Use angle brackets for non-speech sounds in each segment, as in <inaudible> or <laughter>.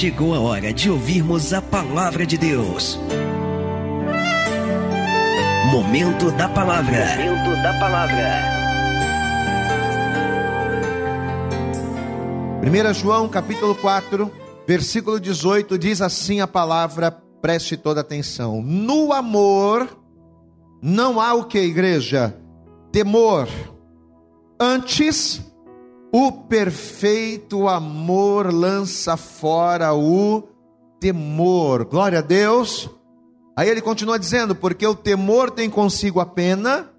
chegou a hora de ouvirmos a palavra de Deus. Momento da palavra. Momento da palavra. 1 João capítulo 4, versículo 18 diz assim a palavra, preste toda atenção. No amor não há o que, igreja? Temor. Antes, o perfeito amor lança fora o temor. Glória a Deus. Aí ele continua dizendo: porque o temor tem consigo a pena,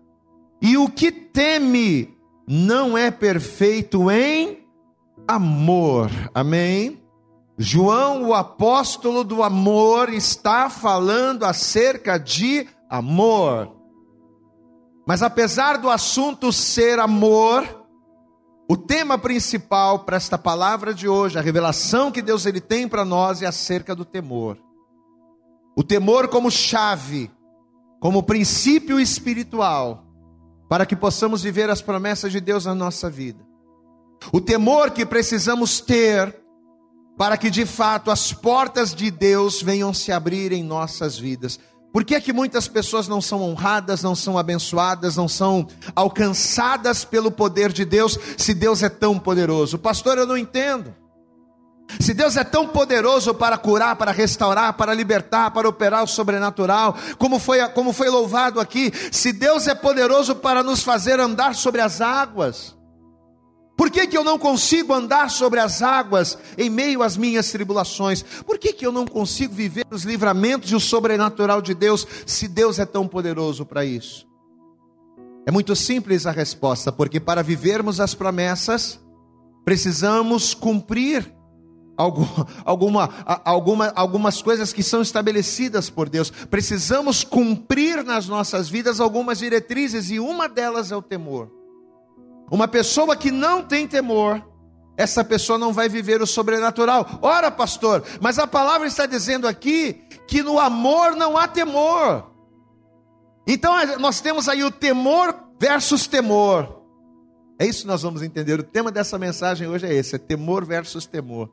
e o que teme não é perfeito em amor. Amém? João, o apóstolo do amor, está falando acerca de amor. Mas apesar do assunto ser amor, o tema principal para esta palavra de hoje, a revelação que Deus ele tem para nós é acerca do temor. O temor como chave, como princípio espiritual, para que possamos viver as promessas de Deus na nossa vida. O temor que precisamos ter para que de fato as portas de Deus venham se abrir em nossas vidas. Por que é que muitas pessoas não são honradas, não são abençoadas, não são alcançadas pelo poder de Deus, se Deus é tão poderoso? Pastor, eu não entendo. Se Deus é tão poderoso para curar, para restaurar, para libertar, para operar o sobrenatural, como foi, como foi louvado aqui, se Deus é poderoso para nos fazer andar sobre as águas, por que, que eu não consigo andar sobre as águas em meio às minhas tribulações? Por que, que eu não consigo viver os livramentos e o sobrenatural de Deus, se Deus é tão poderoso para isso? É muito simples a resposta, porque para vivermos as promessas, precisamos cumprir <laughs> alguma, alguma, algumas coisas que são estabelecidas por Deus. Precisamos cumprir nas nossas vidas algumas diretrizes, e uma delas é o temor. Uma pessoa que não tem temor, essa pessoa não vai viver o sobrenatural. Ora, pastor, mas a palavra está dizendo aqui que no amor não há temor. Então nós temos aí o temor versus temor. É isso que nós vamos entender. O tema dessa mensagem hoje é esse: é temor versus temor.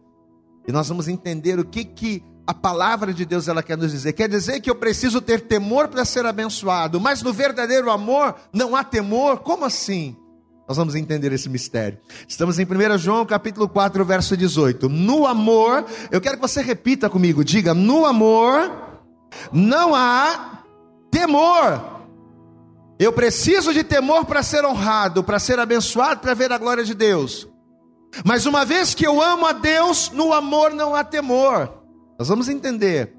E nós vamos entender o que que a palavra de Deus ela quer nos dizer. Quer dizer que eu preciso ter temor para ser abençoado, mas no verdadeiro amor não há temor? Como assim? Nós vamos entender esse mistério. Estamos em 1 João capítulo 4, verso 18. No amor, eu quero que você repita comigo, diga: no amor não há temor. Eu preciso de temor para ser honrado, para ser abençoado, para ver a glória de Deus. Mas uma vez que eu amo a Deus, no amor não há temor. Nós vamos entender.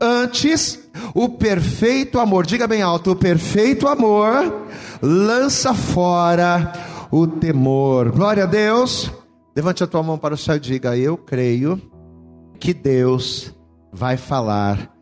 Antes, o perfeito amor, diga bem alto: o perfeito amor lança fora o temor. Glória a Deus. Levante a tua mão para o céu e diga: Eu creio que Deus vai falar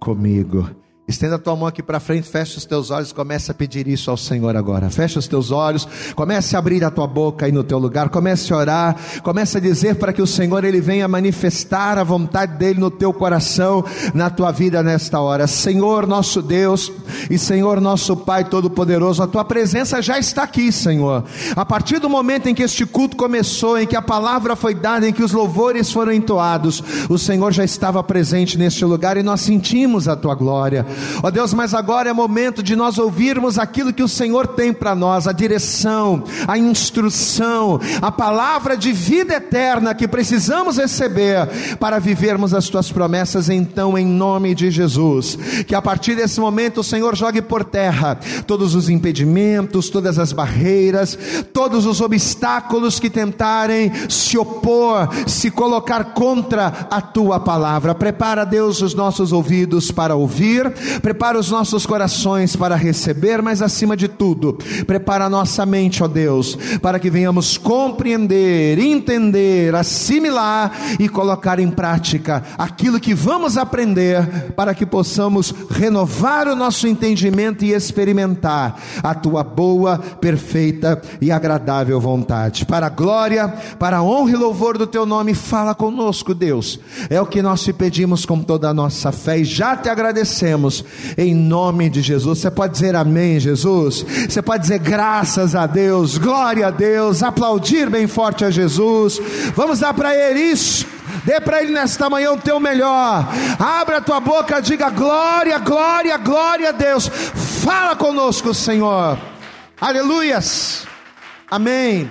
comigo. Estenda a tua mão aqui para frente, fecha os teus olhos, comece a pedir isso ao Senhor agora. Fecha os teus olhos, comece a abrir a tua boca aí no teu lugar, comece a orar, comece a dizer para que o Senhor ele venha manifestar a vontade dele no teu coração, na tua vida nesta hora. Senhor nosso Deus e Senhor nosso Pai todo-poderoso, a tua presença já está aqui, Senhor. A partir do momento em que este culto começou, em que a palavra foi dada, em que os louvores foram entoados, o Senhor já estava presente neste lugar e nós sentimos a tua glória. Ó Deus, mas agora é momento de nós ouvirmos aquilo que o Senhor tem para nós, a direção, a instrução, a palavra de vida eterna que precisamos receber para vivermos as tuas promessas, então, em nome de Jesus. Que a partir desse momento o Senhor jogue por terra todos os impedimentos, todas as barreiras, todos os obstáculos que tentarem se opor, se colocar contra a tua palavra. Prepara, Deus, os nossos ouvidos para ouvir, prepara os nossos corações para receber, mas acima de tudo, prepara a nossa mente, ó Deus, para que venhamos compreender, entender, assimilar e colocar em prática aquilo que vamos aprender, para que possamos renovar o nosso entendimento e experimentar a tua boa, perfeita e agradável vontade. Para a glória, para a honra e louvor do teu nome, fala conosco, Deus. É o que nós te pedimos com toda a nossa fé e já te agradecemos Deus, em nome de Jesus. Você pode dizer amém, Jesus? Você pode dizer graças a Deus, glória a Deus, aplaudir bem forte a Jesus. Vamos dar para Ele isso. Dê para Ele nesta manhã o teu melhor. Abra a tua boca, diga glória, glória, glória a Deus. Fala conosco, Senhor. Aleluias. Amém.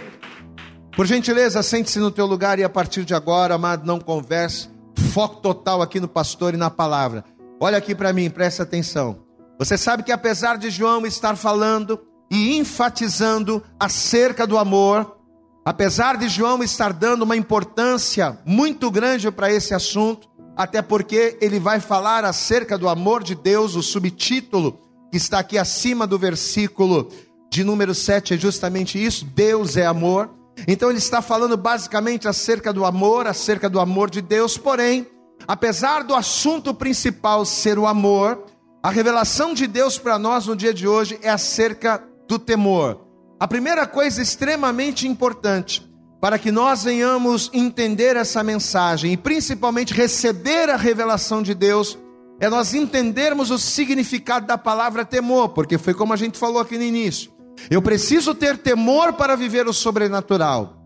Por gentileza, sente-se no teu lugar e a partir de agora, amado, não converse. Foco total aqui no pastor e na palavra. Olha aqui para mim, presta atenção. Você sabe que apesar de João estar falando e enfatizando acerca do amor, apesar de João estar dando uma importância muito grande para esse assunto, até porque ele vai falar acerca do amor de Deus, o subtítulo que está aqui acima do versículo de número 7 é justamente isso: Deus é amor. Então ele está falando basicamente acerca do amor, acerca do amor de Deus, porém, apesar do assunto principal ser o amor, a revelação de Deus para nós no dia de hoje é acerca do temor. A primeira coisa extremamente importante para que nós venhamos entender essa mensagem e principalmente receber a revelação de Deus é nós entendermos o significado da palavra temor, porque foi como a gente falou aqui no início. Eu preciso ter temor para viver o sobrenatural.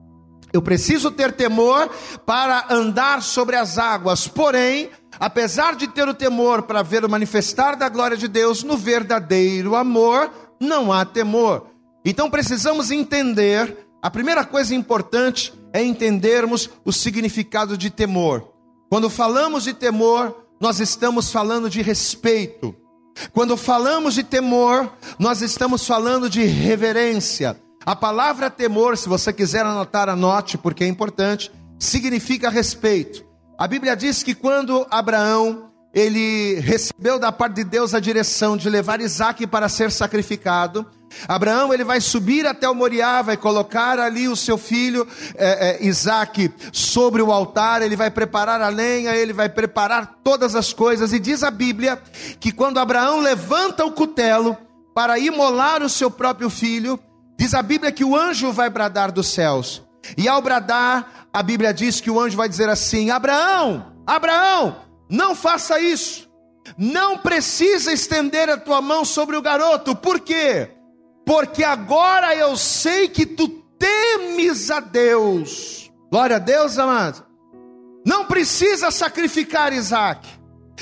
Eu preciso ter temor para andar sobre as águas. Porém, apesar de ter o temor para ver o manifestar da glória de Deus, no verdadeiro amor não há temor. Então precisamos entender, a primeira coisa importante é entendermos o significado de temor. Quando falamos de temor, nós estamos falando de respeito. Quando falamos de temor, nós estamos falando de reverência. A palavra temor, se você quiser anotar, anote, porque é importante, significa respeito. A Bíblia diz que quando Abraão ele recebeu da parte de Deus a direção de levar Isaac para ser sacrificado, Abraão ele vai subir até o Moriá, vai colocar ali o seu filho é, é, Isaac sobre o altar, ele vai preparar a lenha, ele vai preparar todas as coisas, e diz a Bíblia que quando Abraão levanta o cutelo para imolar o seu próprio filho, diz a Bíblia que o anjo vai bradar dos céus, e ao bradar, a Bíblia diz que o anjo vai dizer assim: Abraão, Abraão, não faça isso. Não precisa estender a tua mão sobre o garoto, por quê? porque agora eu sei que tu temes a Deus. Glória a Deus, amado. Não precisa sacrificar Isaac.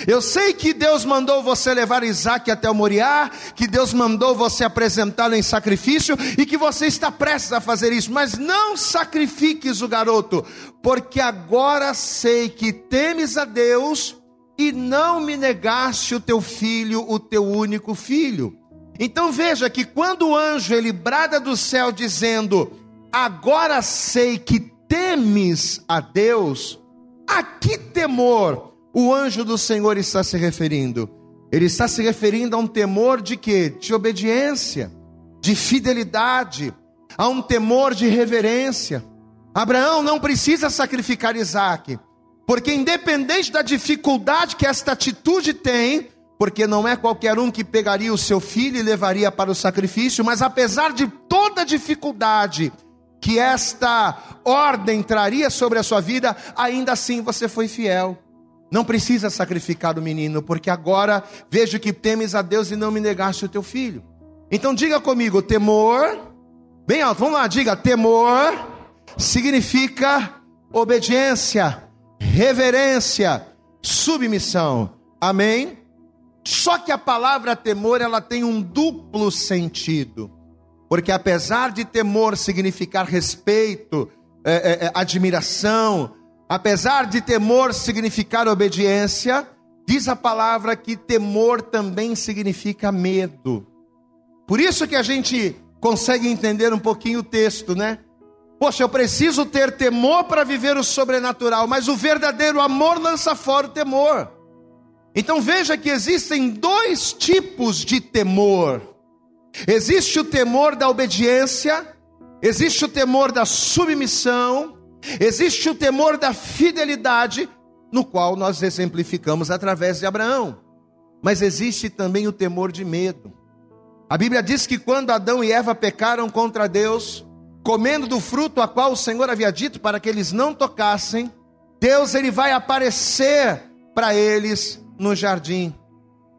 Eu sei que Deus mandou você levar Isaac até o Moriá, que Deus mandou você apresentá-lo em sacrifício e que você está prestes a fazer isso, mas não sacrifiques o garoto, porque agora sei que temes a Deus e não me negaste o teu filho, o teu único filho. Então veja que quando o anjo ele brada do céu dizendo: "Agora sei que temes a Deus", a que temor o anjo do Senhor está se referindo? Ele está se referindo a um temor de quê? De obediência, de fidelidade, a um temor de reverência. Abraão não precisa sacrificar Isaac, porque independente da dificuldade que esta atitude tem, porque não é qualquer um que pegaria o seu filho e levaria para o sacrifício, mas apesar de toda a dificuldade que esta ordem traria sobre a sua vida, ainda assim você foi fiel. Não precisa sacrificar o menino, porque agora vejo que temes a Deus e não me negaste o teu filho. Então diga comigo, temor, bem alto, vamos lá, diga, temor significa obediência, reverência, submissão. Amém? Só que a palavra temor ela tem um duplo sentido, porque apesar de temor significar respeito, é, é, é, admiração, apesar de temor significar obediência, diz a palavra que temor também significa medo. Por isso que a gente consegue entender um pouquinho o texto, né? Poxa, eu preciso ter temor para viver o sobrenatural, mas o verdadeiro amor lança fora o temor. Então veja que existem dois tipos de temor: existe o temor da obediência, existe o temor da submissão, existe o temor da fidelidade, no qual nós exemplificamos através de Abraão, mas existe também o temor de medo. A Bíblia diz que quando Adão e Eva pecaram contra Deus, comendo do fruto a qual o Senhor havia dito para que eles não tocassem, Deus ele vai aparecer para eles no jardim.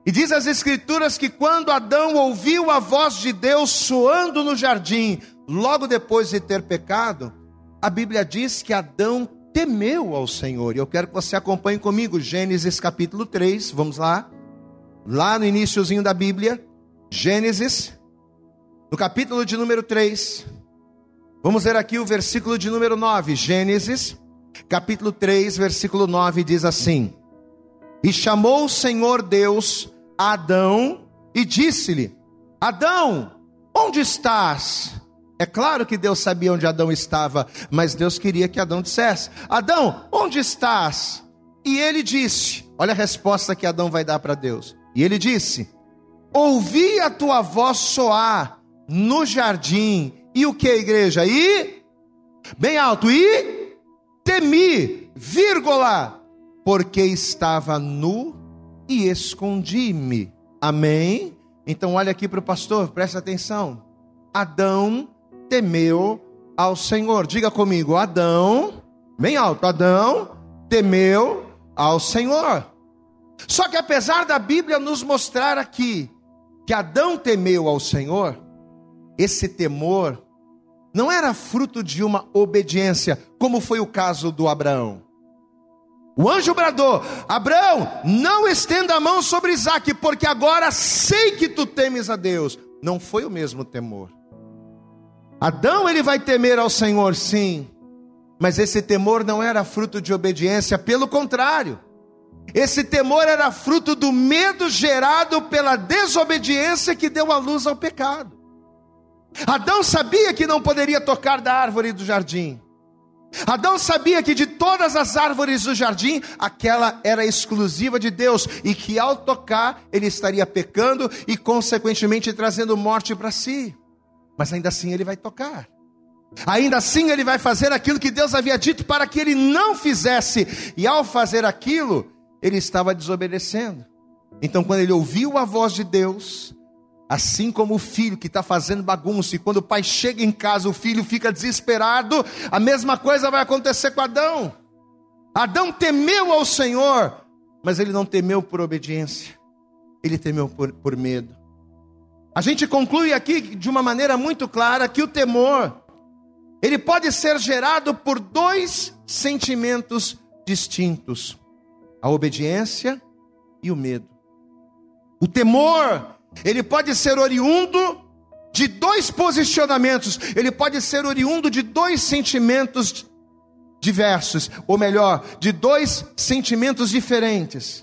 E diz as Escrituras que quando Adão ouviu a voz de Deus soando no jardim, logo depois de ter pecado, a Bíblia diz que Adão temeu ao Senhor. E eu quero que você acompanhe comigo Gênesis capítulo 3, vamos lá. Lá no iníciozinho da Bíblia, Gênesis, no capítulo de número 3. Vamos ver aqui o versículo de número 9. Gênesis, capítulo 3, versículo 9 diz assim: E chamou o Senhor Deus Adão e disse-lhe: Adão, onde estás? É claro que Deus sabia onde Adão estava, mas Deus queria que Adão dissesse: Adão, onde estás? E ele disse: Olha a resposta que Adão vai dar para Deus. E ele disse: Ouvi a tua voz soar no jardim. E o que, igreja? E bem alto, e temi, vírgula, porque estava nu e escondi-me. Amém? Então olha aqui para o pastor, presta atenção. Adão temeu ao Senhor. Diga comigo, Adão, bem alto, Adão temeu ao Senhor. Só que apesar da Bíblia nos mostrar aqui que Adão temeu ao Senhor, esse temor não era fruto de uma obediência, como foi o caso do Abraão. O anjo bradou: Abraão, não estenda a mão sobre Isaac, porque agora sei que tu temes a Deus. Não foi o mesmo temor. Adão ele vai temer ao Senhor, sim, mas esse temor não era fruto de obediência, pelo contrário. Esse temor era fruto do medo gerado pela desobediência que deu a luz ao pecado. Adão sabia que não poderia tocar da árvore do jardim. Adão sabia que de todas as árvores do jardim, aquela era exclusiva de Deus e que ao tocar ele estaria pecando e, consequentemente, trazendo morte para si. Mas ainda assim ele vai tocar. Ainda assim ele vai fazer aquilo que Deus havia dito para que ele não fizesse, e ao fazer aquilo, ele estava desobedecendo. Então, quando ele ouviu a voz de Deus, Assim como o filho que está fazendo bagunça, e quando o pai chega em casa, o filho fica desesperado, a mesma coisa vai acontecer com Adão. Adão temeu ao Senhor, mas ele não temeu por obediência, ele temeu por, por medo. A gente conclui aqui de uma maneira muito clara que o temor, ele pode ser gerado por dois sentimentos distintos: a obediência e o medo. O temor ele pode ser oriundo de dois posicionamentos, ele pode ser oriundo de dois sentimentos diversos, ou melhor, de dois sentimentos diferentes: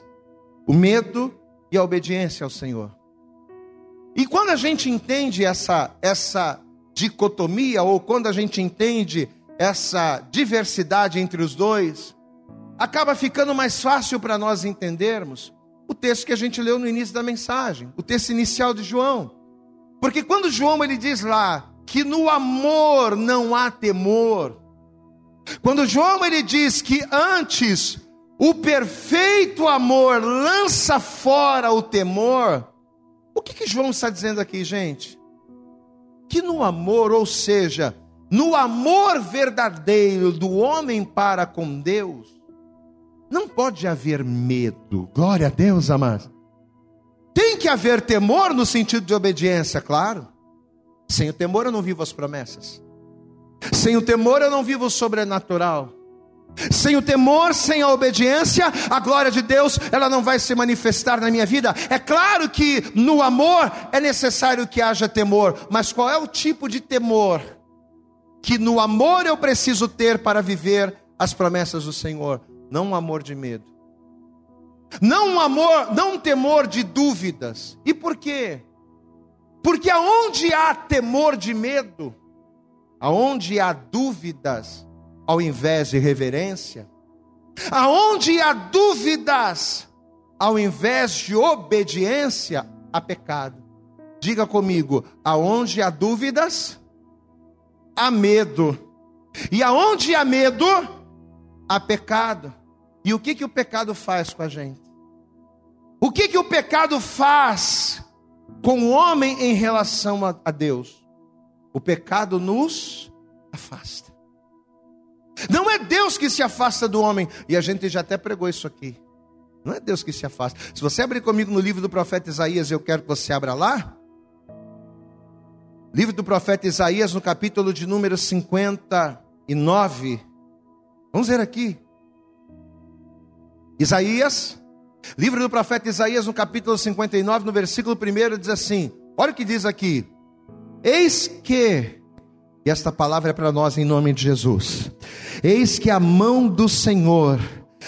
o medo e a obediência ao Senhor. E quando a gente entende essa essa dicotomia ou quando a gente entende essa diversidade entre os dois, acaba ficando mais fácil para nós entendermos o texto que a gente leu no início da mensagem, o texto inicial de João. Porque quando João ele diz lá que no amor não há temor, quando João ele diz que antes o perfeito amor lança fora o temor, o que, que João está dizendo aqui, gente? Que no amor, ou seja, no amor verdadeiro do homem para com Deus, não pode haver medo. Glória a Deus, amados. Tem que haver temor no sentido de obediência, claro. Sem o temor eu não vivo as promessas. Sem o temor eu não vivo o sobrenatural. Sem o temor, sem a obediência, a glória de Deus, ela não vai se manifestar na minha vida. É claro que no amor é necessário que haja temor, mas qual é o tipo de temor que no amor eu preciso ter para viver as promessas do Senhor? não um amor de medo. Não um amor, não um temor de dúvidas. E por quê? Porque aonde há temor de medo, aonde há dúvidas, ao invés de reverência, aonde há dúvidas, ao invés de obediência, há pecado. Diga comigo, aonde há dúvidas, há medo. E aonde há medo, há pecado. E o que, que o pecado faz com a gente? O que, que o pecado faz com o homem em relação a, a Deus? O pecado nos afasta. Não é Deus que se afasta do homem, e a gente já até pregou isso aqui. Não é Deus que se afasta. Se você abrir comigo no livro do profeta Isaías, eu quero que você abra lá. Livro do profeta Isaías, no capítulo de número 59. Vamos ver aqui. Isaías, livro do profeta Isaías, no capítulo 59, no versículo 1, diz assim: Olha o que diz aqui. Eis que, e esta palavra é para nós em nome de Jesus, eis que a mão do Senhor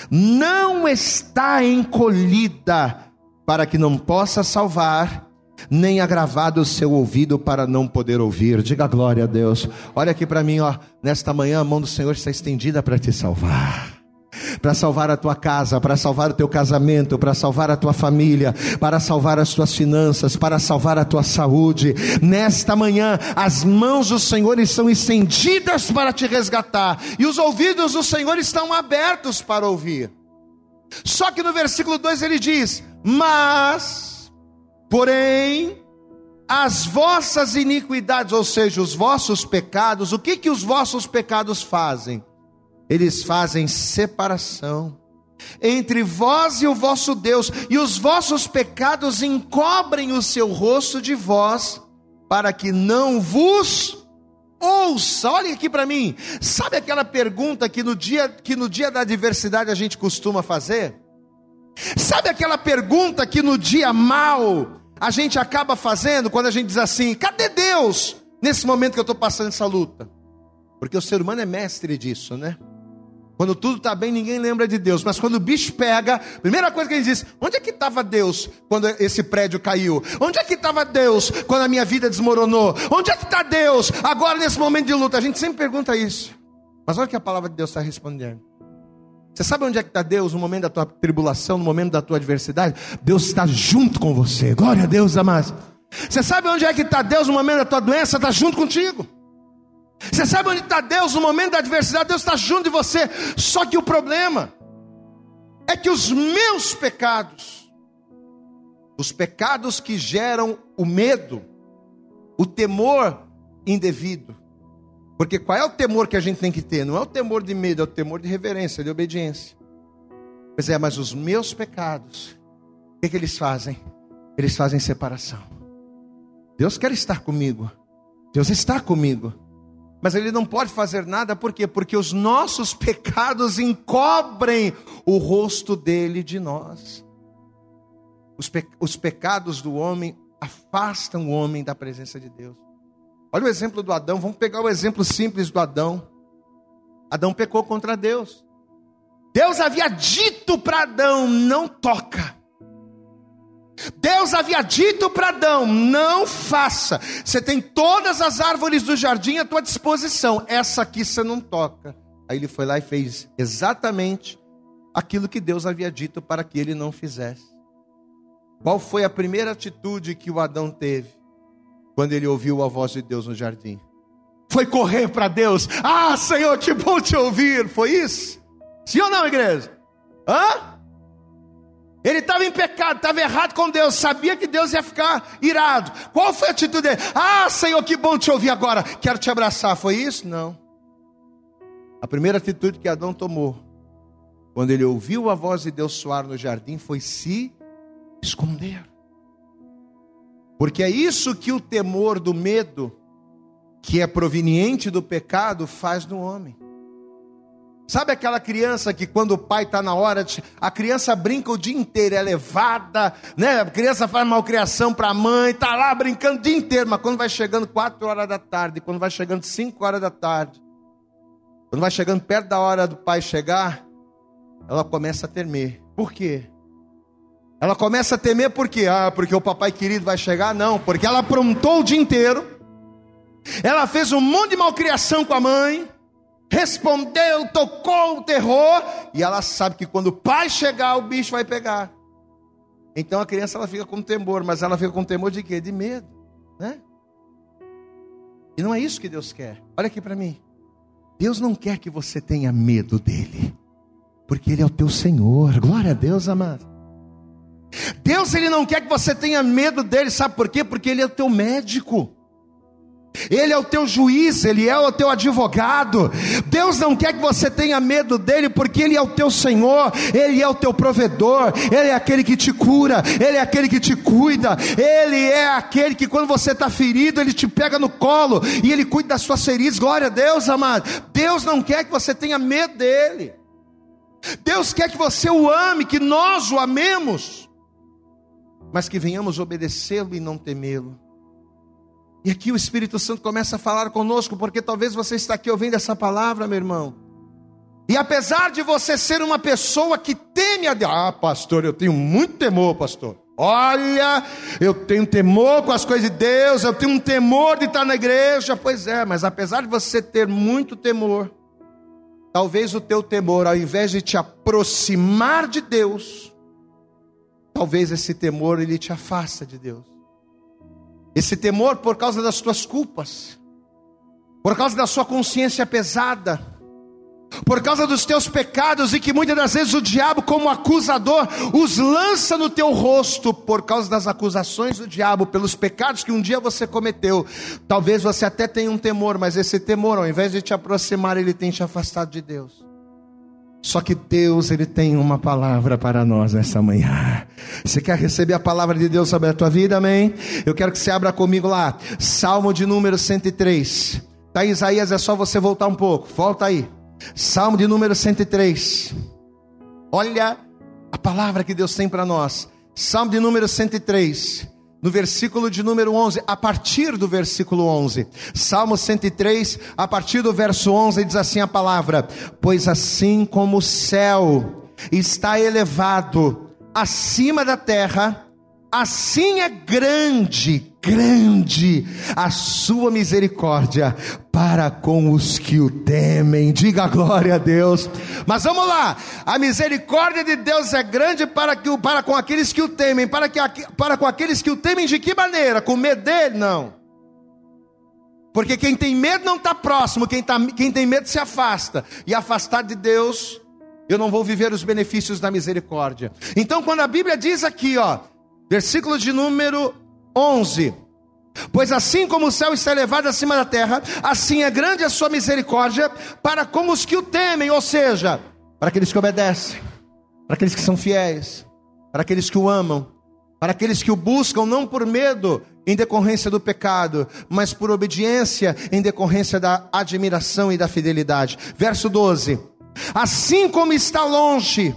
não está encolhida para que não possa salvar, nem agravado o seu ouvido para não poder ouvir. Diga glória a Deus. Olha aqui para mim, ó, nesta manhã a mão do Senhor está estendida para te salvar para salvar a tua casa, para salvar o teu casamento, para salvar a tua família, para salvar as tuas finanças, para salvar a tua saúde. Nesta manhã, as mãos do Senhor estão estendidas para te resgatar, e os ouvidos do Senhor estão abertos para ouvir. Só que no versículo 2 ele diz: Mas, porém, as vossas iniquidades, ou seja, os vossos pecados, o que que os vossos pecados fazem? Eles fazem separação entre vós e o vosso Deus, e os vossos pecados encobrem o seu rosto de vós, para que não vos ouça. Olha aqui para mim. Sabe aquela pergunta que no dia que no dia da adversidade a gente costuma fazer? Sabe aquela pergunta que no dia mal a gente acaba fazendo quando a gente diz assim: "Cadê Deus?" Nesse momento que eu estou passando essa luta. Porque o ser humano é mestre disso, né? Quando tudo está bem, ninguém lembra de Deus. Mas quando o bicho pega, primeira coisa que ele diz: onde é que estava Deus quando esse prédio caiu? Onde é que estava Deus quando a minha vida desmoronou? Onde é que está Deus agora nesse momento de luta? A gente sempre pergunta isso. Mas olha o que a palavra de Deus está respondendo. Você sabe onde é que está Deus no momento da tua tribulação, no momento da tua adversidade? Deus está junto com você. Glória a Deus, amados. Você sabe onde é que está Deus no momento da tua doença? Está junto contigo. Você sabe onde está Deus no momento da adversidade? Deus está junto de você. Só que o problema é que os meus pecados, os pecados que geram o medo, o temor indevido, porque qual é o temor que a gente tem que ter? Não é o temor de medo, é o temor de reverência, de obediência. Pois é, mas os meus pecados, o que, que eles fazem? Eles fazem separação. Deus quer estar comigo. Deus está comigo. Mas ele não pode fazer nada, por quê? Porque os nossos pecados encobrem o rosto dele de nós. Os, pe os pecados do homem afastam o homem da presença de Deus. Olha o exemplo do Adão, vamos pegar o exemplo simples do Adão. Adão pecou contra Deus. Deus havia dito para Adão: não toca. Deus havia dito para Adão: não faça. Você tem todas as árvores do jardim à tua disposição. Essa aqui você não toca. Aí ele foi lá e fez exatamente aquilo que Deus havia dito para que ele não fizesse. Qual foi a primeira atitude que o Adão teve quando ele ouviu a voz de Deus no jardim? Foi correr para Deus. Ah, Senhor, que bom te ouvir. Foi isso? Sim ou não, igreja? Hã? Ele estava em pecado, estava errado com Deus, sabia que Deus ia ficar irado. Qual foi a atitude dele? Ah, Senhor, que bom te ouvir agora, quero te abraçar. Foi isso? Não. A primeira atitude que Adão tomou, quando ele ouviu a voz de Deus soar no jardim, foi se esconder. Porque é isso que o temor do medo, que é proveniente do pecado, faz no homem. Sabe aquela criança que quando o pai está na hora, a criança brinca o dia inteiro, é levada, né? A criança faz malcriação para a mãe, está lá brincando o dia inteiro, mas quando vai chegando 4 horas da tarde, quando vai chegando 5 horas da tarde, quando vai chegando perto da hora do pai chegar, ela começa a temer. Por quê? Ela começa a temer por quê? Ah, porque o papai querido vai chegar? Não, porque ela aprontou o dia inteiro, ela fez um monte de malcriação com a mãe, respondeu, tocou o terror, e ela sabe que quando o pai chegar, o bicho vai pegar. Então a criança ela fica com temor, mas ela fica com temor de quê? De medo, né? E não é isso que Deus quer. Olha aqui para mim. Deus não quer que você tenha medo dele, porque ele é o teu Senhor. Glória a Deus, amado. Deus ele não quer que você tenha medo dele, sabe por quê? Porque ele é o teu médico. Ele é o teu juiz, ele é o teu advogado. Deus não quer que você tenha medo dele, porque ele é o teu Senhor, ele é o teu provedor, ele é aquele que te cura, ele é aquele que te cuida, ele é aquele que quando você está ferido, ele te pega no colo e ele cuida das suas feridas. Glória a Deus, amado. Deus não quer que você tenha medo dele. Deus quer que você o ame, que nós o amemos, mas que venhamos obedecê-lo e não temê-lo. E aqui o Espírito Santo começa a falar conosco, porque talvez você está aqui ouvindo essa palavra, meu irmão. E apesar de você ser uma pessoa que teme a Deus, ah, pastor, eu tenho muito temor, pastor. Olha, eu tenho temor com as coisas de Deus, eu tenho um temor de estar na igreja. Pois é, mas apesar de você ter muito temor, talvez o teu temor, ao invés de te aproximar de Deus, talvez esse temor ele te afasta de Deus. Esse temor por causa das tuas culpas, por causa da sua consciência pesada, por causa dos teus pecados e que muitas das vezes o diabo, como acusador, os lança no teu rosto por causa das acusações do diabo, pelos pecados que um dia você cometeu. Talvez você até tenha um temor, mas esse temor, ao invés de te aproximar, ele tem te afastado de Deus. Só que Deus, Ele tem uma palavra para nós nessa manhã. Você quer receber a palavra de Deus sobre a tua vida, amém? Eu quero que você abra comigo lá, Salmo de número 103. Tá, Isaías, é só você voltar um pouco, volta aí. Salmo de número 103. Olha a palavra que Deus tem para nós. Salmo de número 103 no versículo de número 11, a partir do versículo 11. Salmo 103, a partir do verso 11, diz assim a palavra: Pois assim como o céu está elevado acima da terra, assim é grande grande a sua misericórdia para com os que o temem. Diga glória a Deus. Mas vamos lá. A misericórdia de Deus é grande para, que, para com aqueles que o temem. Para, que, para com aqueles que o temem de que maneira? Com medo dele? Não. Porque quem tem medo não está próximo, quem, tá, quem tem medo se afasta. E afastar de Deus, eu não vou viver os benefícios da misericórdia. Então, quando a Bíblia diz aqui, ó, versículo de número 11. Pois assim como o céu está elevado acima da terra, assim é grande a sua misericórdia para com os que o temem, ou seja, para aqueles que obedecem, para aqueles que são fiéis, para aqueles que o amam, para aqueles que o buscam não por medo em decorrência do pecado, mas por obediência em decorrência da admiração e da fidelidade. Verso 12: Assim como está longe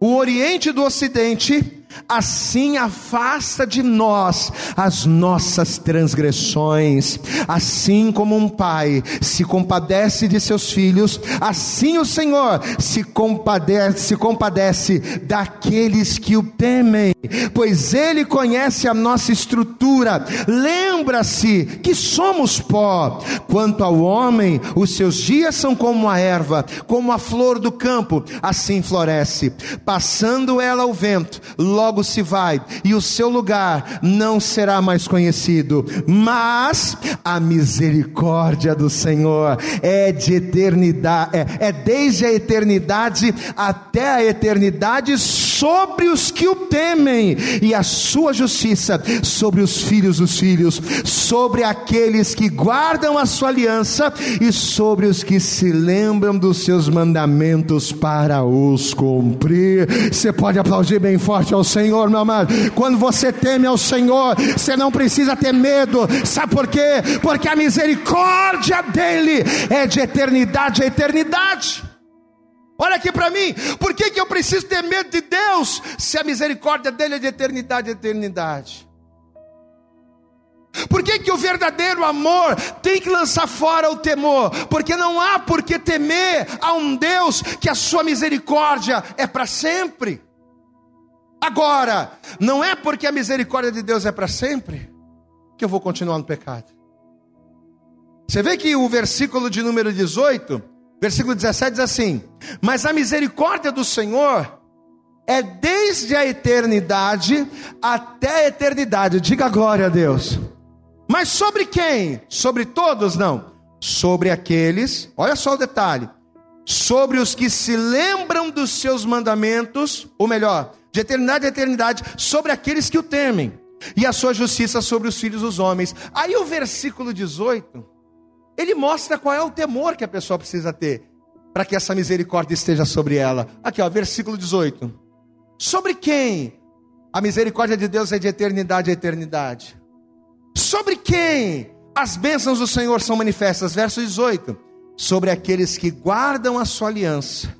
o Oriente do Ocidente, assim afasta de nós as nossas transgressões. Assim como um pai se compadece de seus filhos, assim o Senhor se compadece, se compadece daqueles que o temem, pois ele conhece a nossa estrutura. Lembra-se que somos pó. Quanto ao homem, os seus dias são como a erva, como a flor do campo, assim floresce, passando ela ao vento logo se vai, e o seu lugar não será mais conhecido. Mas a misericórdia do Senhor é de eternidade, é, é desde a eternidade até a eternidade sobre os que o temem, e a sua justiça sobre os filhos dos filhos, sobre aqueles que guardam a sua aliança e sobre os que se lembram dos seus mandamentos para os cumprir. Você pode aplaudir bem forte ao Senhor, meu amado. Quando você teme ao Senhor, você não precisa ter medo. Sabe por quê? Porque a misericórdia dele é de eternidade a eternidade. Olha aqui para mim, por que, que eu preciso ter medo de Deus se a misericórdia dele é de eternidade a eternidade? Por que, que o verdadeiro amor tem que lançar fora o temor? Porque não há por que temer a um Deus que a sua misericórdia é para sempre. Agora, não é porque a misericórdia de Deus é para sempre que eu vou continuar no pecado. Você vê que o versículo de número 18, versículo 17 diz assim: Mas a misericórdia do Senhor é desde a eternidade até a eternidade. Diga glória a Deus. Mas sobre quem? Sobre todos? Não. Sobre aqueles, olha só o detalhe: sobre os que se lembram dos seus mandamentos, ou melhor, de eternidade a eternidade, sobre aqueles que o temem. e a sua justiça sobre os filhos dos homens. Aí o versículo 18, ele mostra qual é o temor que a pessoa precisa ter para que essa misericórdia esteja sobre ela. Aqui, ó, versículo 18. Sobre quem a misericórdia de Deus é de eternidade a eternidade? Sobre quem as bênçãos do Senhor são manifestas? Verso 18. Sobre aqueles que guardam a sua aliança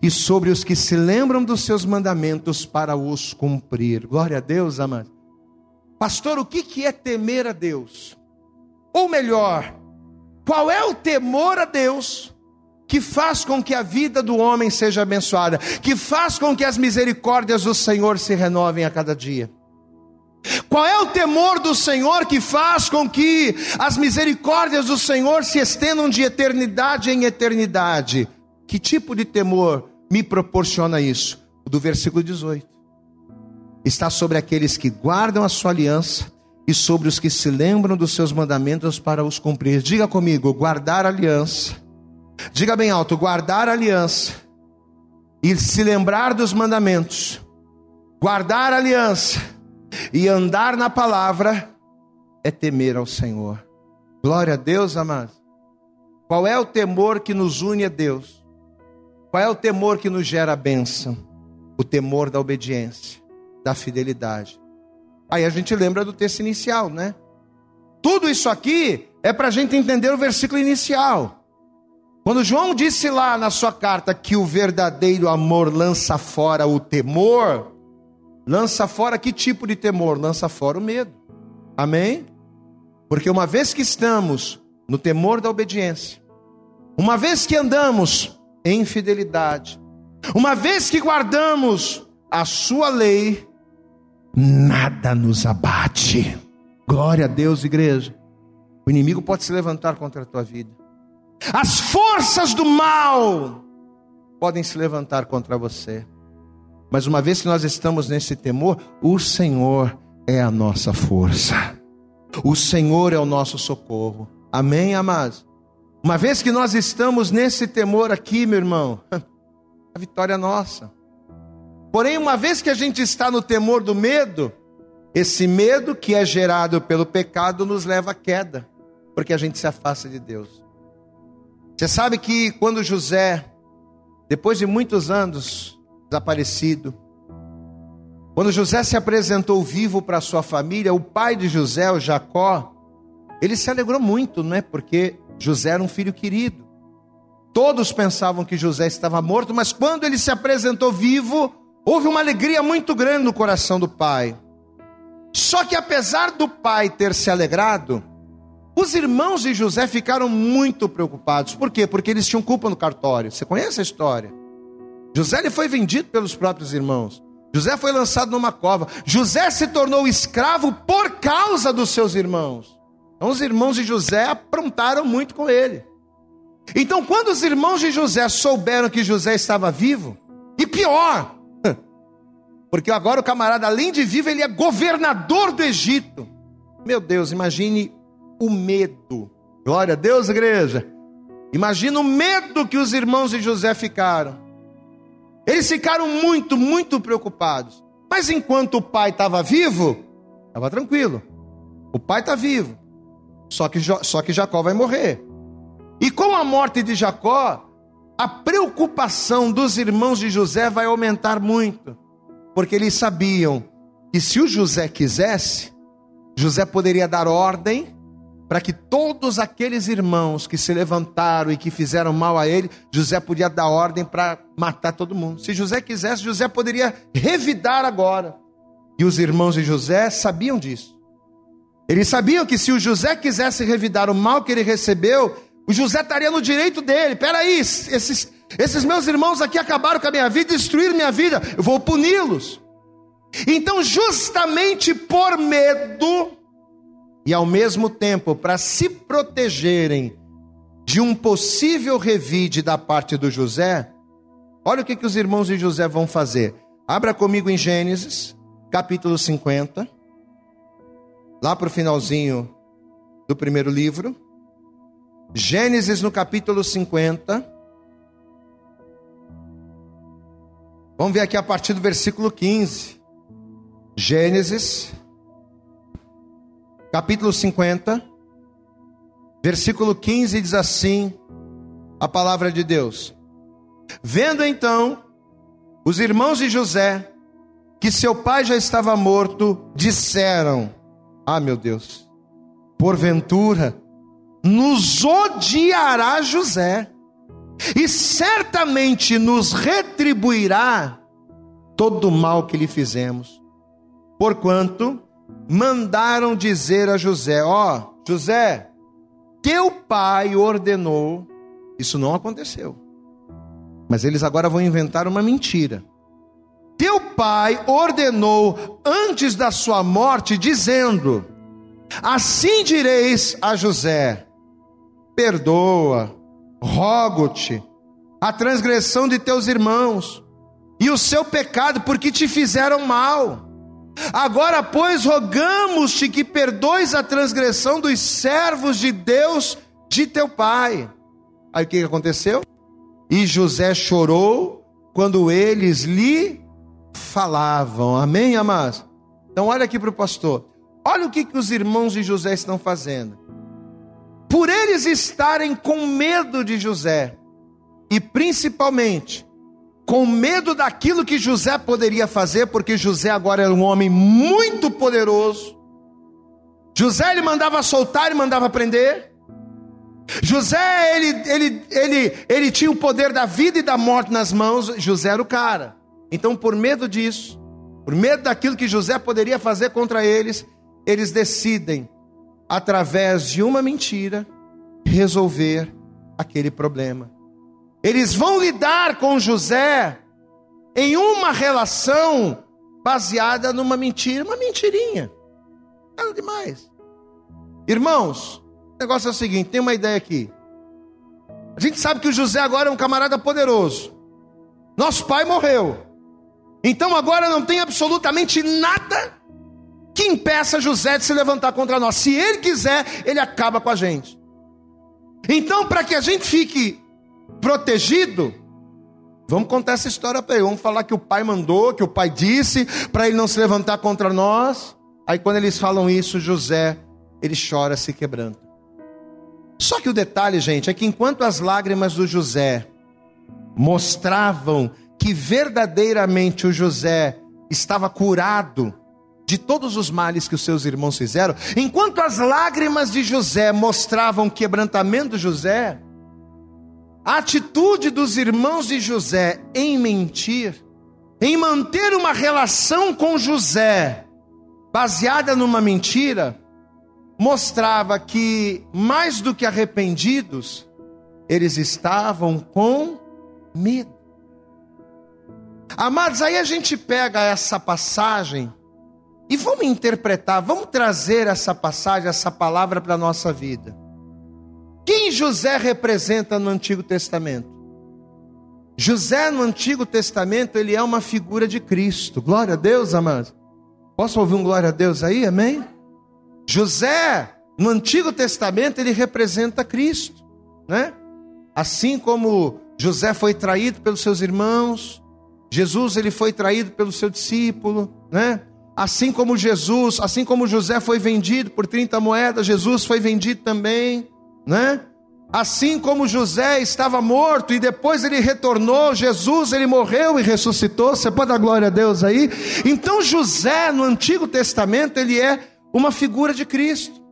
e sobre os que se lembram dos seus mandamentos para os cumprir. Glória a Deus, amado. Pastor, o que é temer a Deus? Ou melhor, qual é o temor a Deus que faz com que a vida do homem seja abençoada, que faz com que as misericórdias do Senhor se renovem a cada dia? Qual é o temor do Senhor que faz com que as misericórdias do Senhor se estendam de eternidade em eternidade? Que tipo de temor me proporciona isso? O do versículo 18. Está sobre aqueles que guardam a sua aliança e sobre os que se lembram dos seus mandamentos para os cumprir. Diga comigo, guardar aliança. Diga bem alto, guardar aliança e se lembrar dos mandamentos. Guardar aliança e andar na palavra é temer ao Senhor. Glória a Deus, amados. Qual é o temor que nos une a Deus? Qual é o temor que nos gera a bênção? O temor da obediência, da fidelidade. Aí a gente lembra do texto inicial, né? Tudo isso aqui é para a gente entender o versículo inicial. Quando João disse lá na sua carta que o verdadeiro amor lança fora o temor, lança fora que tipo de temor? Lança fora o medo. Amém? Porque uma vez que estamos no temor da obediência, uma vez que andamos em fidelidade, uma vez que guardamos a sua lei, nada nos abate. Glória a Deus, igreja. O inimigo pode se levantar contra a tua vida. As forças do mal podem se levantar contra você. Mas uma vez que nós estamos nesse temor, o Senhor é a nossa força. O Senhor é o nosso socorro. Amém, amados? Uma vez que nós estamos nesse temor aqui, meu irmão, <laughs> a vitória é nossa. Porém, uma vez que a gente está no temor do medo, esse medo que é gerado pelo pecado nos leva à queda, porque a gente se afasta de Deus. Você sabe que quando José, depois de muitos anos desaparecido, quando José se apresentou vivo para sua família, o pai de José, o Jacó, ele se alegrou muito, não é? Porque José era um filho querido. Todos pensavam que José estava morto, mas quando ele se apresentou vivo, Houve uma alegria muito grande no coração do pai. Só que apesar do pai ter se alegrado, os irmãos de José ficaram muito preocupados. Por quê? Porque eles tinham culpa no cartório. Você conhece a história? José ele foi vendido pelos próprios irmãos. José foi lançado numa cova. José se tornou escravo por causa dos seus irmãos. Então os irmãos de José aprontaram muito com ele. Então, quando os irmãos de José souberam que José estava vivo, e pior, porque agora o camarada, além de vivo, ele é governador do Egito. Meu Deus, imagine o medo. Glória a Deus, igreja. Imagina o medo que os irmãos de José ficaram. Eles ficaram muito, muito preocupados. Mas enquanto o pai estava vivo, estava tranquilo. O pai está vivo. Só que, só que Jacó vai morrer. E com a morte de Jacó, a preocupação dos irmãos de José vai aumentar muito porque eles sabiam que se o José quisesse, José poderia dar ordem para que todos aqueles irmãos que se levantaram e que fizeram mal a ele, José podia dar ordem para matar todo mundo. Se José quisesse, José poderia revidar agora. E os irmãos de José sabiam disso. Eles sabiam que se o José quisesse revidar o mal que ele recebeu, o José estaria no direito dele. Peraí, esses, esses meus irmãos aqui acabaram com a minha vida, destruíram minha vida, eu vou puni-los. Então, justamente por medo, e ao mesmo tempo para se protegerem de um possível revide da parte do José, olha o que, que os irmãos de José vão fazer. Abra comigo em Gênesis, capítulo 50, lá para o finalzinho do primeiro livro. Gênesis no capítulo 50. Vamos ver aqui a partir do versículo 15. Gênesis, capítulo 50, versículo 15 diz assim: a palavra de Deus. Vendo então os irmãos de José que seu pai já estava morto, disseram: Ah, meu Deus, porventura nos odiará José, e certamente nos retribuirá todo o mal que lhe fizemos. Porquanto mandaram dizer a José: Ó, oh, José, teu pai ordenou, isso não aconteceu. Mas eles agora vão inventar uma mentira. Teu pai ordenou antes da sua morte, dizendo: Assim direis a José: Perdoa, rogo-te, a transgressão de teus irmãos e o seu pecado, porque te fizeram mal. Agora, pois, rogamos-te que perdoes a transgressão dos servos de Deus de teu pai. Aí o que aconteceu? E José chorou quando eles lhe falavam. Amém, amados? Então, olha aqui para o pastor. Olha o que, que os irmãos de José estão fazendo. Por eles estarem com medo de José, e principalmente com medo daquilo que José poderia fazer, porque José agora era um homem muito poderoso. José ele mandava soltar e mandava prender. José ele, ele, ele, ele tinha o poder da vida e da morte nas mãos. José era o cara. Então, por medo disso, por medo daquilo que José poderia fazer contra eles, eles decidem, através de uma mentira, resolver aquele problema. Eles vão lidar com José em uma relação baseada numa mentira, uma mentirinha. Nada demais. Irmãos, o negócio é o seguinte: tem uma ideia aqui. A gente sabe que o José agora é um camarada poderoso. Nosso pai morreu. Então agora não tem absolutamente nada que impeça José de se levantar contra nós. Se ele quiser, ele acaba com a gente. Então, para que a gente fique protegido, vamos contar essa história para ele. Vamos falar que o pai mandou, que o pai disse, para ele não se levantar contra nós. Aí, quando eles falam isso, José, ele chora se quebrando. Só que o detalhe, gente, é que enquanto as lágrimas do José mostravam que verdadeiramente o José estava curado de todos os males que os seus irmãos fizeram, enquanto as lágrimas de José mostravam quebrantamento de José, a atitude dos irmãos de José em mentir, em manter uma relação com José baseada numa mentira, mostrava que, mais do que arrependidos, eles estavam com medo. Amados, aí a gente pega essa passagem e vamos interpretar, vamos trazer essa passagem, essa palavra para a nossa vida. Quem José representa no Antigo Testamento? José no Antigo Testamento, ele é uma figura de Cristo. Glória a Deus, amados. Posso ouvir um glória a Deus aí? Amém? José, no Antigo Testamento, ele representa Cristo, né? Assim como José foi traído pelos seus irmãos, Jesus ele foi traído pelo seu discípulo, né? Assim como Jesus, assim como José foi vendido por 30 moedas, Jesus foi vendido também, né? Assim como José estava morto e depois ele retornou, Jesus ele morreu e ressuscitou. Você pode dar glória a Deus aí? Então José no Antigo Testamento ele é uma figura de Cristo.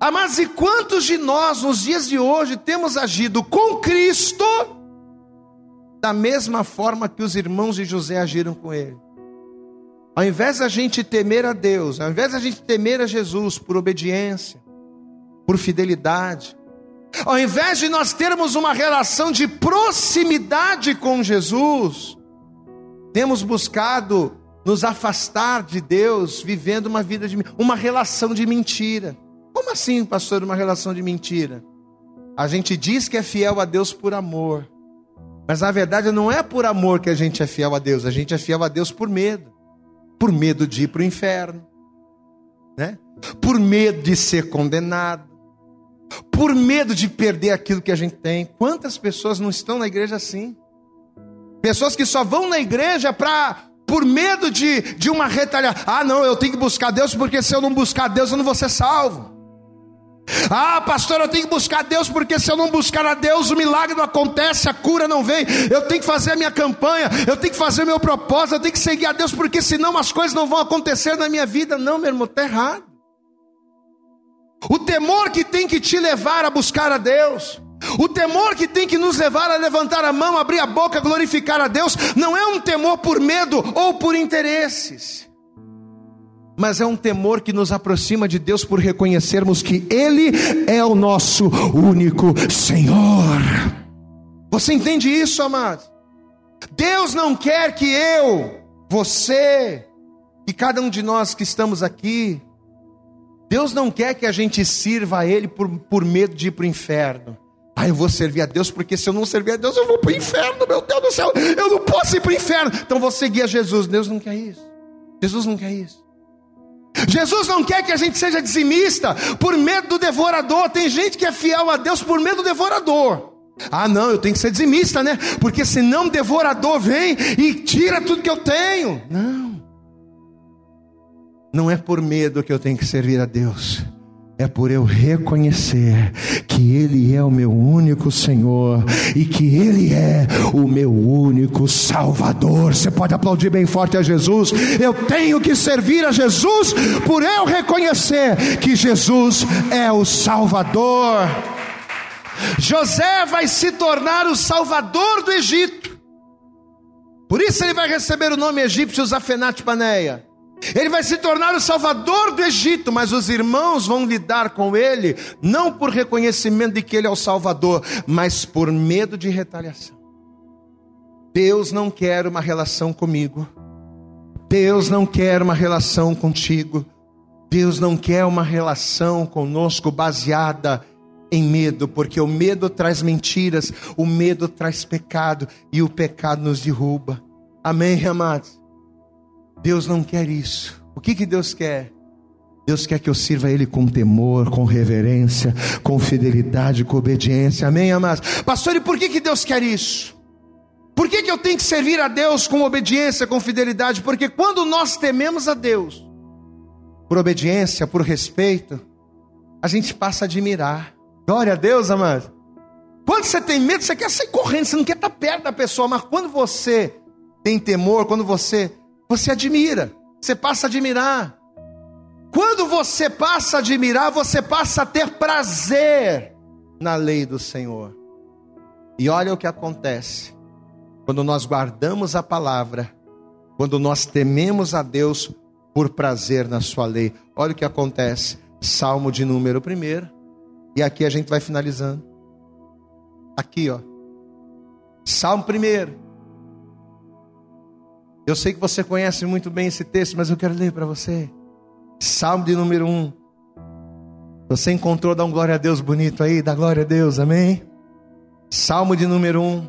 Ah, mas e quantos de nós nos dias de hoje temos agido com Cristo da mesma forma que os irmãos de José agiram com ele? Ao invés da gente temer a Deus, ao invés da gente temer a Jesus por obediência, por fidelidade, ao invés de nós termos uma relação de proximidade com Jesus, temos buscado nos afastar de Deus, vivendo uma vida de uma relação de mentira. Como assim, pastor, uma relação de mentira? A gente diz que é fiel a Deus por amor. Mas na verdade não é por amor que a gente é fiel a Deus, a gente é fiel a Deus por medo. Por medo de ir para o inferno, né? Por medo de ser condenado. Por medo de perder aquilo que a gente tem. Quantas pessoas não estão na igreja assim? Pessoas que só vão na igreja para por medo de, de uma retaliação. Ah, não, eu tenho que buscar Deus, porque se eu não buscar Deus, eu não vou ser salvo. Ah, pastor, eu tenho que buscar Deus, porque se eu não buscar a Deus, o milagre não acontece, a cura não vem. Eu tenho que fazer a minha campanha, eu tenho que fazer o meu propósito, eu tenho que seguir a Deus, porque senão as coisas não vão acontecer na minha vida. Não, meu irmão, está errado. O temor que tem que te levar a buscar a Deus, o temor que tem que nos levar a levantar a mão, abrir a boca, glorificar a Deus, não é um temor por medo ou por interesses mas é um temor que nos aproxima de Deus por reconhecermos que Ele é o nosso único Senhor. Você entende isso, amado? Deus não quer que eu, você e cada um de nós que estamos aqui, Deus não quer que a gente sirva a Ele por, por medo de ir para o inferno. Ah, eu vou servir a Deus, porque se eu não servir a Deus, eu vou para o inferno, meu Deus do céu, eu não posso ir para o inferno. Então vou seguir a Jesus. Deus não quer isso. Jesus não quer isso. Jesus não quer que a gente seja dizimista por medo do devorador. Tem gente que é fiel a Deus por medo do devorador. Ah, não, eu tenho que ser dizimista, né? Porque senão o devorador vem e tira tudo que eu tenho. Não. Não é por medo que eu tenho que servir a Deus é por eu reconhecer que Ele é o meu único Senhor e que Ele é o meu único Salvador. Você pode aplaudir bem forte a Jesus. Eu tenho que servir a Jesus por eu reconhecer que Jesus é o Salvador. José vai se tornar o Salvador do Egito. Por isso ele vai receber o nome egípcio Zafenat Paneia. Ele vai se tornar o salvador do Egito, mas os irmãos vão lidar com ele, não por reconhecimento de que ele é o salvador, mas por medo de retaliação. Deus não quer uma relação comigo, Deus não quer uma relação contigo, Deus não quer uma relação conosco baseada em medo, porque o medo traz mentiras, o medo traz pecado e o pecado nos derruba. Amém, amados? Deus não quer isso. O que, que Deus quer? Deus quer que eu sirva a Ele com temor, com reverência, com fidelidade, com obediência. Amém, amados? Pastor, e por que, que Deus quer isso? Por que, que eu tenho que servir a Deus com obediência, com fidelidade? Porque quando nós tememos a Deus, por obediência, por respeito, a gente passa a admirar. Glória a Deus, amado. Quando você tem medo, você quer sair correndo, você não quer estar perto da pessoa, mas quando você tem temor, quando você você admira, você passa a admirar. Quando você passa a admirar, você passa a ter prazer na lei do Senhor. E olha o que acontece. Quando nós guardamos a palavra, quando nós tememos a Deus por prazer na sua lei. Olha o que acontece. Salmo de número 1. E aqui a gente vai finalizando. Aqui, ó. Salmo 1. Eu sei que você conhece muito bem esse texto, mas eu quero ler para você. Salmo de número 1. Você encontrou, dá um glória a Deus bonito aí, dá glória a Deus, amém? Salmo de número 1,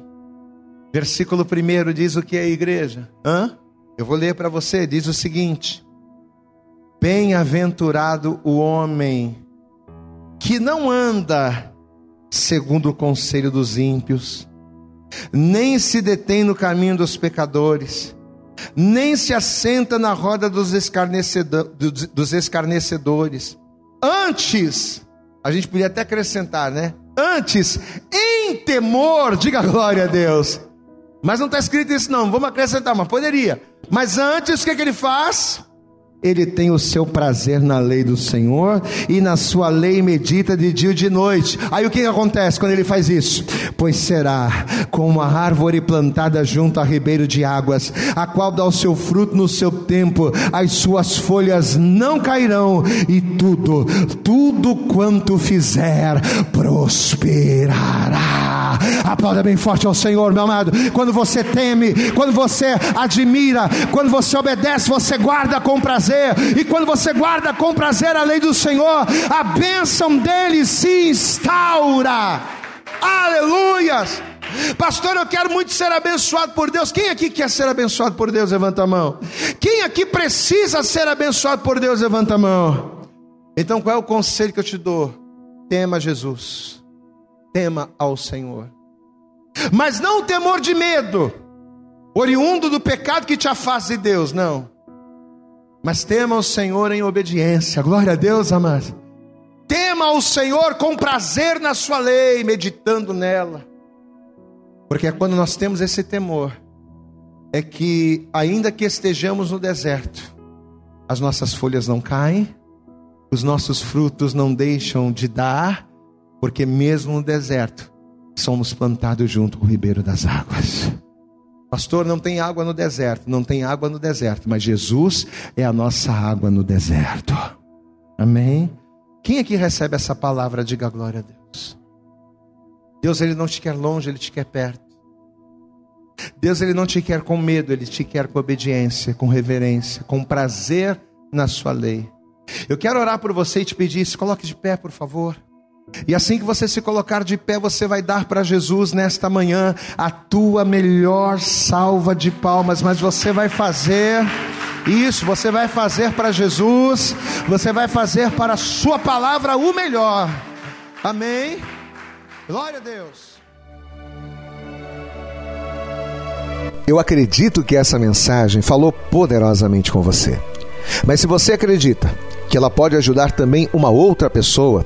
versículo 1 diz o que é a igreja? Hã? Eu vou ler para você, diz o seguinte: Bem-aventurado o homem que não anda segundo o conselho dos ímpios, nem se detém no caminho dos pecadores, nem se assenta na roda dos, dos escarnecedores. Antes, a gente podia até acrescentar, né? Antes, em temor, diga glória a Deus. Mas não está escrito isso, não. Vamos acrescentar, mas poderia. Mas antes, o que, que ele faz? Ele tem o seu prazer na lei do Senhor e na sua lei medita de dia e de noite. Aí o que acontece quando ele faz isso? Pois será como uma árvore plantada junto a ribeiro de águas, a qual dá o seu fruto no seu tempo, as suas folhas não cairão e tudo, tudo quanto fizer prosperará. Aplauda bem forte ao Senhor, meu amado. Quando você teme, quando você admira, quando você obedece, você guarda com prazer e quando você guarda com prazer a lei do Senhor, a bênção dele se instaura. Aleluias! Pastor, eu quero muito ser abençoado por Deus. Quem aqui quer ser abençoado por Deus? Levanta a mão. Quem aqui precisa ser abençoado por Deus? Levanta a mão. Então, qual é o conselho que eu te dou? Tema Jesus, tema ao Senhor, mas não o temor de medo, oriundo do pecado que te afasta de Deus, não. Mas tema o Senhor em obediência. Glória a Deus, amados. Tema o Senhor com prazer na sua lei, meditando nela. Porque é quando nós temos esse temor, é que, ainda que estejamos no deserto, as nossas folhas não caem, os nossos frutos não deixam de dar, porque mesmo no deserto, somos plantados junto com o ribeiro das águas. Pastor, não tem água no deserto, não tem água no deserto, mas Jesus é a nossa água no deserto. Amém? Quem aqui recebe essa palavra, diga glória a Deus. Deus, Ele não te quer longe, Ele te quer perto. Deus, Ele não te quer com medo, Ele te quer com obediência, com reverência, com prazer na Sua lei. Eu quero orar por você e te pedir, se coloque de pé, por favor. E assim que você se colocar de pé, você vai dar para Jesus nesta manhã a tua melhor salva de palmas, mas você vai fazer isso, você vai fazer para Jesus, você vai fazer para a Sua palavra o melhor. Amém? Glória a Deus. Eu acredito que essa mensagem falou poderosamente com você. Mas se você acredita que ela pode ajudar também uma outra pessoa